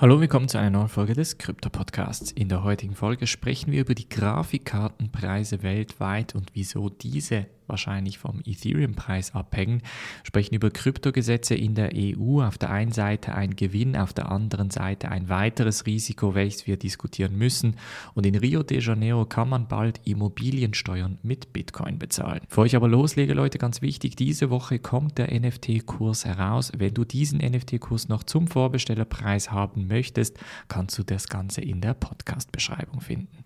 Hallo, willkommen zu einer neuen Folge des Krypto-Podcasts. In der heutigen Folge sprechen wir über die Grafikkartenpreise weltweit und wieso diese wahrscheinlich vom Ethereum-Preis abhängen, sprechen über Kryptogesetze in der EU. Auf der einen Seite ein Gewinn, auf der anderen Seite ein weiteres Risiko, welches wir diskutieren müssen. Und in Rio de Janeiro kann man bald Immobiliensteuern mit Bitcoin bezahlen. Bevor ich aber loslege, Leute, ganz wichtig, diese Woche kommt der NFT-Kurs heraus. Wenn du diesen NFT-Kurs noch zum Vorbestellerpreis haben möchtest, kannst du das Ganze in der Podcast-Beschreibung finden.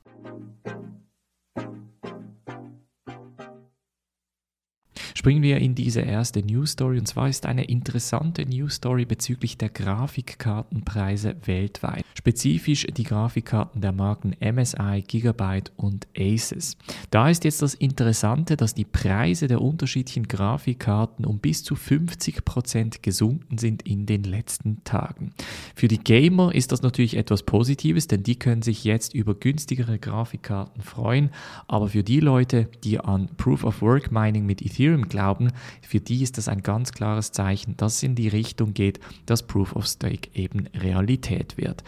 Springen wir in diese erste News Story und zwar ist eine interessante News Story bezüglich der Grafikkartenpreise weltweit. Spezifisch die Grafikkarten der Marken MSI, Gigabyte und Asus. Da ist jetzt das Interessante, dass die Preise der unterschiedlichen Grafikkarten um bis zu 50% gesunken sind in den letzten Tagen. Für die Gamer ist das natürlich etwas Positives, denn die können sich jetzt über günstigere Grafikkarten freuen, aber für die Leute, die an Proof of Work Mining mit Ethereum glauben, für die ist das ein ganz klares Zeichen, dass es in die Richtung geht, dass Proof of Stake eben Realität wird.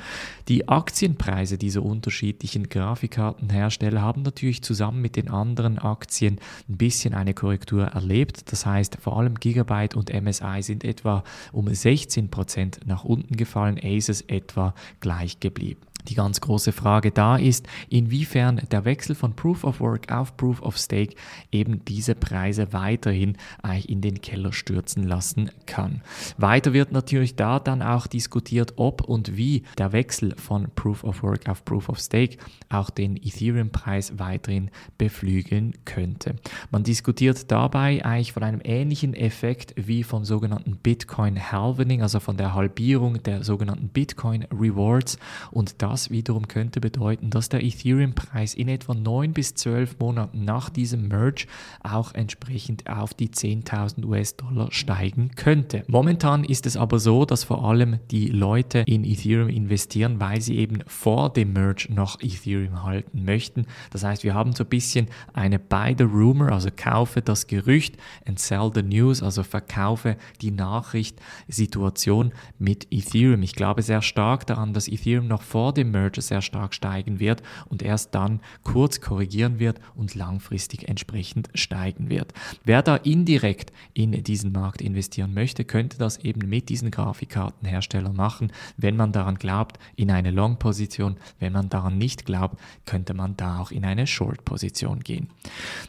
Die Aktienpreise dieser unterschiedlichen Grafikkartenhersteller haben natürlich zusammen mit den anderen Aktien ein bisschen eine Korrektur erlebt. Das heißt, vor allem Gigabyte und MSI sind etwa um 16% nach unten gefallen, Asus etwa gleich geblieben. Die ganz große Frage da ist, inwiefern der Wechsel von Proof of Work auf Proof of Stake eben diese Preise weiterhin eigentlich in den Keller stürzen lassen kann. Weiter wird natürlich da dann auch diskutiert, ob und wie der Wechsel von Proof of Work auf Proof of Stake auch den Ethereum-Preis weiterhin beflügeln könnte. Man diskutiert dabei eigentlich von einem ähnlichen Effekt wie vom sogenannten Bitcoin Halvening, also von der Halbierung der sogenannten Bitcoin Rewards und da das wiederum könnte bedeuten, dass der Ethereum-Preis in etwa 9 bis 12 Monaten nach diesem Merge auch entsprechend auf die 10.000 US-Dollar steigen könnte. Momentan ist es aber so, dass vor allem die Leute in Ethereum investieren, weil sie eben vor dem Merge noch Ethereum halten möchten. Das heißt, wir haben so ein bisschen eine Buy the Rumor, also kaufe das Gerücht and sell the news, also verkaufe die Nachricht Situation mit Ethereum. Ich glaube sehr stark daran, dass Ethereum noch vor dem Merger sehr stark steigen wird und erst dann kurz korrigieren wird und langfristig entsprechend steigen wird. Wer da indirekt in diesen Markt investieren möchte, könnte das eben mit diesen Grafikkartenherstellern machen, wenn man daran glaubt, in eine Long-Position. Wenn man daran nicht glaubt, könnte man da auch in eine Short-Position gehen.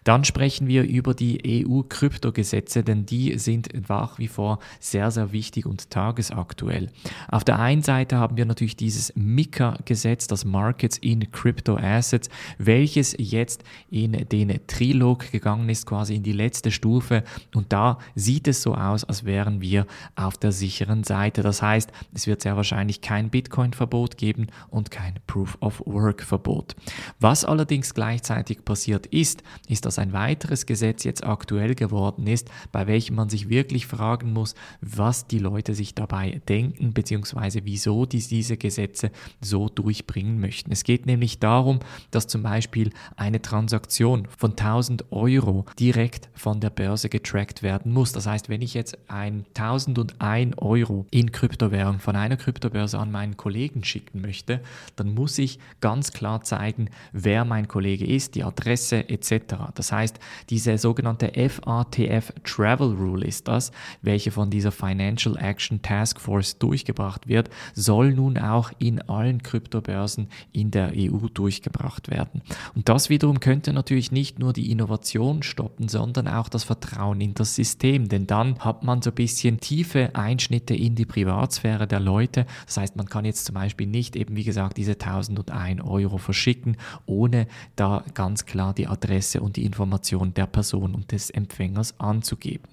Dann sprechen wir über die EU-Kryptogesetze, denn die sind nach wie vor sehr, sehr wichtig und tagesaktuell. Auf der einen Seite haben wir natürlich dieses Mika Gesetz, das Markets in Crypto Assets, welches jetzt in den Trilog gegangen ist, quasi in die letzte Stufe. Und da sieht es so aus, als wären wir auf der sicheren Seite. Das heißt, es wird sehr wahrscheinlich kein Bitcoin-Verbot geben und kein Proof of Work-Verbot. Was allerdings gleichzeitig passiert ist, ist, dass ein weiteres Gesetz jetzt aktuell geworden ist, bei welchem man sich wirklich fragen muss, was die Leute sich dabei denken, beziehungsweise wieso diese Gesetze so durchbringen möchten. Es geht nämlich darum, dass zum Beispiel eine Transaktion von 1000 Euro direkt von der Börse getrackt werden muss. Das heißt, wenn ich jetzt ein 1001 Euro in Kryptowährung von einer Kryptobörse an meinen Kollegen schicken möchte, dann muss ich ganz klar zeigen, wer mein Kollege ist, die Adresse etc. Das heißt, diese sogenannte FATF Travel Rule ist das, welche von dieser Financial Action Task Force durchgebracht wird, soll nun auch in allen Kryptowährungen Kryptobörsen in der EU durchgebracht werden. Und das wiederum könnte natürlich nicht nur die Innovation stoppen, sondern auch das Vertrauen in das System, denn dann hat man so ein bisschen tiefe Einschnitte in die Privatsphäre der Leute. Das heißt, man kann jetzt zum Beispiel nicht eben, wie gesagt, diese 1001 Euro verschicken, ohne da ganz klar die Adresse und die Information der Person und des Empfängers anzugeben.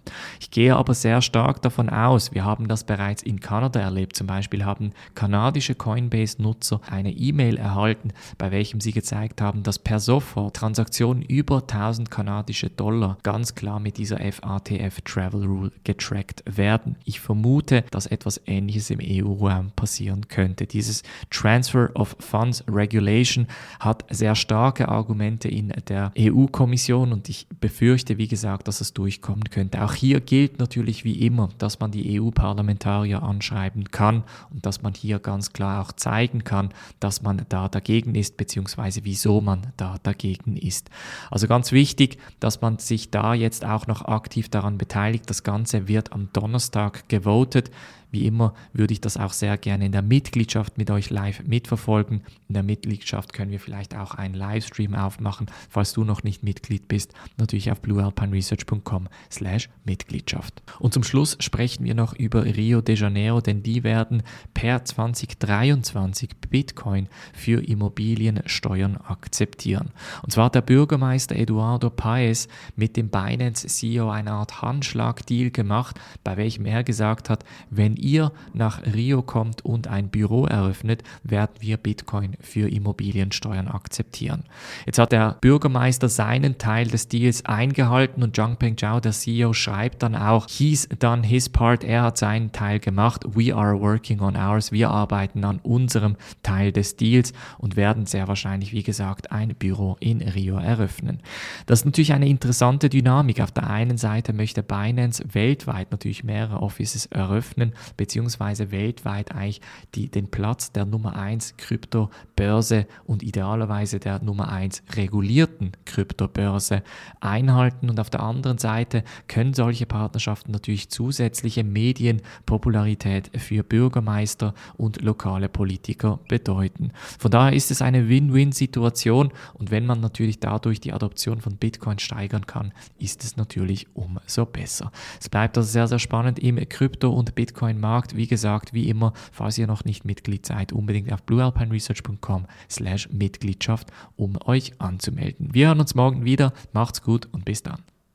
Ich gehe aber sehr stark davon aus, wir haben das bereits in Kanada erlebt, zum Beispiel haben kanadische Coinbase-Nutzer Nutzer eine E-Mail erhalten, bei welchem sie gezeigt haben, dass per sofort Transaktionen über 1000 kanadische Dollar ganz klar mit dieser FATF Travel Rule getrackt werden. Ich vermute, dass etwas Ähnliches im EU-Raum passieren könnte. Dieses Transfer of Funds Regulation hat sehr starke Argumente in der EU-Kommission und ich befürchte, wie gesagt, dass es durchkommen könnte. Auch hier gilt natürlich wie immer, dass man die EU-Parlamentarier anschreiben kann und dass man hier ganz klar auch zeigen kann, dass man da dagegen ist, beziehungsweise wieso man da dagegen ist. Also ganz wichtig, dass man sich da jetzt auch noch aktiv daran beteiligt. Das Ganze wird am Donnerstag gewotet. Wie immer würde ich das auch sehr gerne in der Mitgliedschaft mit euch live mitverfolgen. In der Mitgliedschaft können wir vielleicht auch einen Livestream aufmachen, falls du noch nicht Mitglied bist. Natürlich auf bluealpineresearch.com slash Mitgliedschaft. Und zum Schluss sprechen wir noch über Rio de Janeiro, denn die werden per 2023 Bitcoin für Immobiliensteuern akzeptieren. Und zwar hat der Bürgermeister Eduardo Paez mit dem Binance CEO eine Art Handschlag-Deal gemacht, bei welchem er gesagt hat, wenn ihr nach Rio kommt und ein Büro eröffnet, werden wir Bitcoin für Immobiliensteuern akzeptieren. Jetzt hat der Bürgermeister seinen Teil des Deals eingehalten und Zhangpeng Zhao, der CEO, schreibt dann auch, he's done his part, er hat seinen Teil gemacht, we are working on ours, wir arbeiten an unserem Teil des Deals und werden sehr wahrscheinlich, wie gesagt, ein Büro in Rio eröffnen. Das ist natürlich eine interessante Dynamik. Auf der einen Seite möchte Binance weltweit natürlich mehrere Offices eröffnen, beziehungsweise weltweit eigentlich die, den Platz der Nummer 1 Kryptobörse und idealerweise der Nummer 1 regulierten Kryptobörse einhalten. Und auf der anderen Seite können solche Partnerschaften natürlich zusätzliche Medienpopularität für Bürgermeister und lokale Politiker bedeuten. Von daher ist es eine Win-Win-Situation und wenn man natürlich dadurch die Adoption von Bitcoin steigern kann, ist es natürlich umso besser. Es bleibt also sehr, sehr spannend im Krypto- und Bitcoin Markt. Wie gesagt, wie immer, falls ihr noch nicht Mitglied seid, unbedingt auf bluealpineresearch.com slash Mitgliedschaft, um euch anzumelden. Wir hören uns morgen wieder. Macht's gut und bis dann.